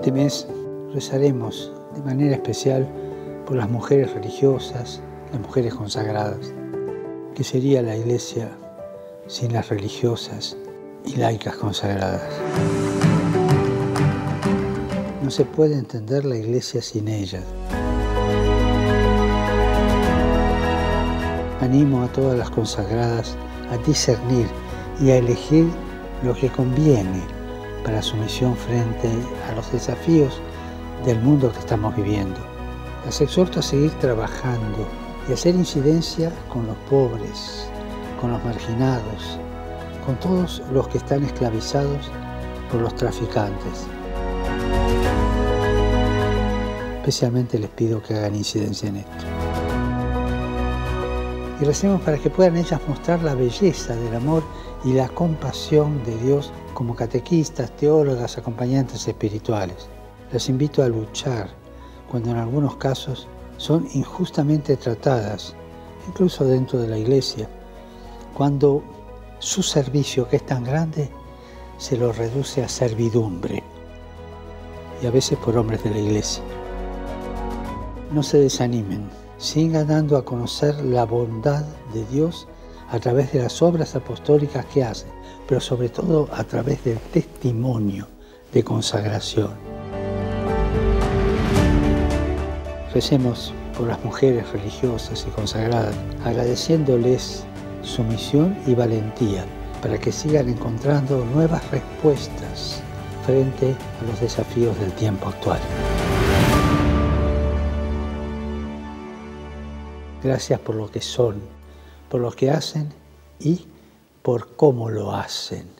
Este mes rezaremos de manera especial por las mujeres religiosas, las mujeres consagradas. ¿Qué sería la iglesia sin las religiosas y laicas consagradas? No se puede entender la iglesia sin ellas. Animo a todas las consagradas a discernir y a elegir lo que conviene para su misión frente a los desafíos del mundo que estamos viviendo. Las exhorto a seguir trabajando y hacer incidencia con los pobres, con los marginados, con todos los que están esclavizados por los traficantes. Especialmente les pido que hagan incidencia en esto. Y recemos para que puedan ellas mostrar la belleza del amor y la compasión de Dios como catequistas, teólogas, acompañantes espirituales. Les invito a luchar cuando en algunos casos son injustamente tratadas, incluso dentro de la iglesia, cuando su servicio, que es tan grande, se lo reduce a servidumbre, y a veces por hombres de la iglesia. No se desanimen, sigan dando a conocer la bondad de Dios a través de las obras apostólicas que hacen, pero sobre todo a través del testimonio de consagración. Recemos por las mujeres religiosas y consagradas, agradeciéndoles su misión y valentía para que sigan encontrando nuevas respuestas frente a los desafíos del tiempo actual. Gracias por lo que son, por lo que hacen y por cómo lo hacen.